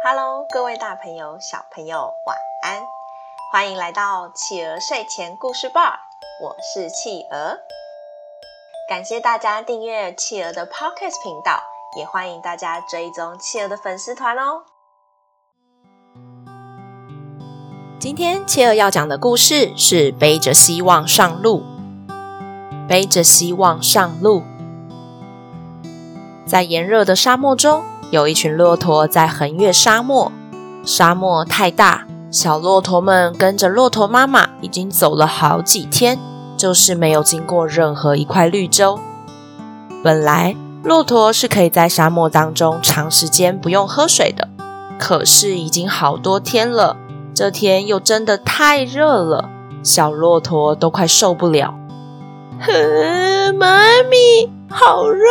Hello，各位大朋友、小朋友，晚安！欢迎来到企鹅睡前故事吧，我是企鹅。感谢大家订阅企鹅的 Podcast 频道，也欢迎大家追踪企鹅的粉丝团哦。今天企鹅要讲的故事是背着希望上路。背着希望上路，在炎热的沙漠中，有一群骆驼在横越沙漠。沙漠太大，小骆驼们跟着骆驼妈妈已经走了好几天，就是没有经过任何一块绿洲。本来骆驼是可以在沙漠当中长时间不用喝水的，可是已经好多天了，这天又真的太热了，小骆驼都快受不了。哼，妈咪，好热，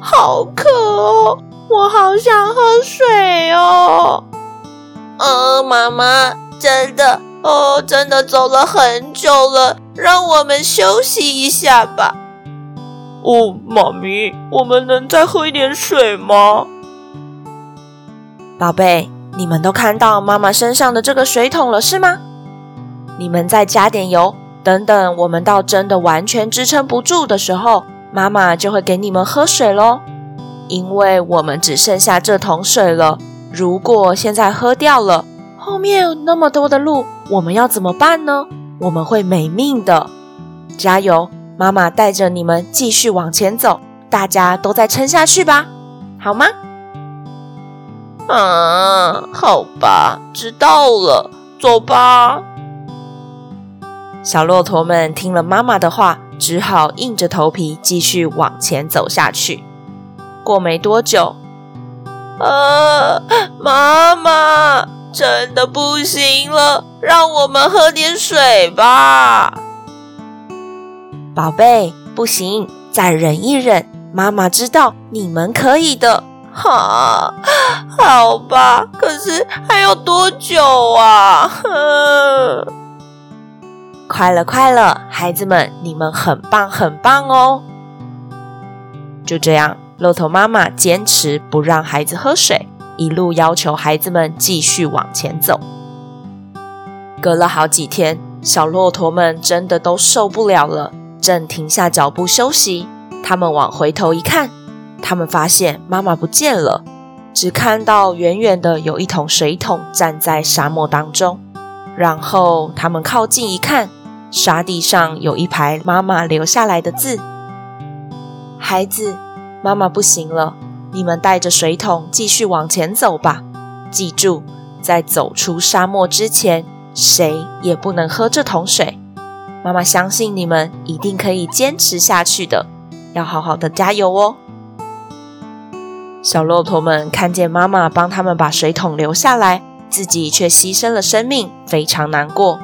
好渴哦，我好想喝水哦。呃，妈妈，真的哦，真的走了很久了，让我们休息一下吧。哦，妈咪，我们能再喝一点水吗？宝贝，你们都看到妈妈身上的这个水桶了，是吗？你们再加点油。等等，我们到真的完全支撑不住的时候，妈妈就会给你们喝水喽。因为我们只剩下这桶水了，如果现在喝掉了，后面有那么多的路，我们要怎么办呢？我们会没命的。加油，妈妈带着你们继续往前走，大家都再撑下去吧，好吗？啊，好吧，知道了，走吧。小骆驼们听了妈妈的话，只好硬着头皮继续往前走下去。过没多久，啊，妈妈，真的不行了，让我们喝点水吧。宝贝，不行，再忍一忍。妈妈知道你们可以的。哈，好吧，可是还要多久啊？哼。快乐，快乐，孩子们，你们很棒，很棒哦！就这样，骆驼妈妈坚持不让孩子喝水，一路要求孩子们继续往前走。隔了好几天，小骆驼们真的都受不了了，正停下脚步休息。他们往回头一看，他们发现妈妈不见了，只看到远远的有一桶水桶站在沙漠当中。然后他们靠近一看。沙地上有一排妈妈留下来的字：“孩子，妈妈不行了，你们带着水桶继续往前走吧。记住，在走出沙漠之前，谁也不能喝这桶水。妈妈相信你们一定可以坚持下去的，要好好的加油哦。”小骆驼们看见妈妈帮他们把水桶留下来，自己却牺牲了生命，非常难过。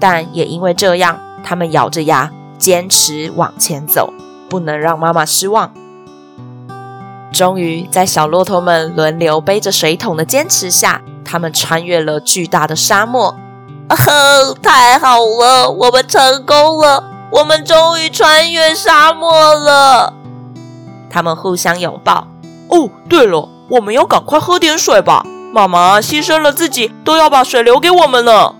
但也因为这样，他们咬着牙坚持往前走，不能让妈妈失望。终于，在小骆驼们轮流背着水桶的坚持下，他们穿越了巨大的沙漠。啊哈！太好了，我们成功了！我们终于穿越沙漠了。他们互相拥抱。哦，对了，我们要赶快喝点水吧。妈妈牺牲了自己，都要把水留给我们了。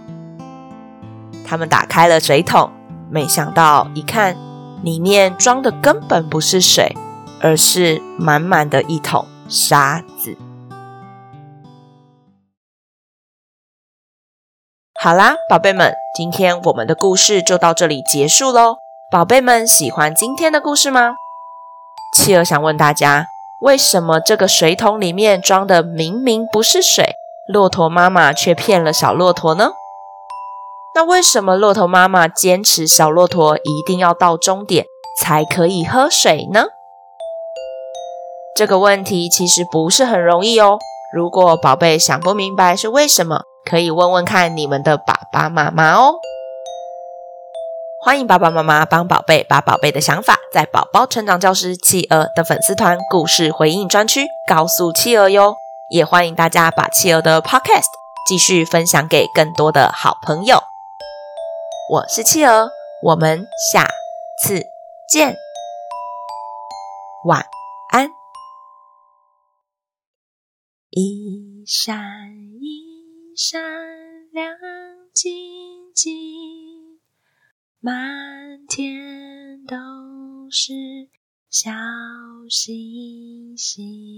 他们打开了水桶，没想到一看，里面装的根本不是水，而是满满的一桶沙子。好啦，宝贝们，今天我们的故事就到这里结束喽。宝贝们喜欢今天的故事吗？企鹅想问大家，为什么这个水桶里面装的明明不是水，骆驼妈妈却骗了小骆驼呢？那为什么骆驼妈妈坚持小骆驼一定要到终点才可以喝水呢？这个问题其实不是很容易哦。如果宝贝想不明白是为什么，可以问问看你们的爸爸妈妈哦。欢迎爸爸妈妈帮宝贝把宝贝的想法在宝宝成长教师企鹅的粉丝团故事回应专区告诉企鹅哟。也欢迎大家把企鹅的 Podcast 继续分享给更多的好朋友。我是企鹅，我们下次见，晚安。一闪一闪亮晶晶，满天都是小星星。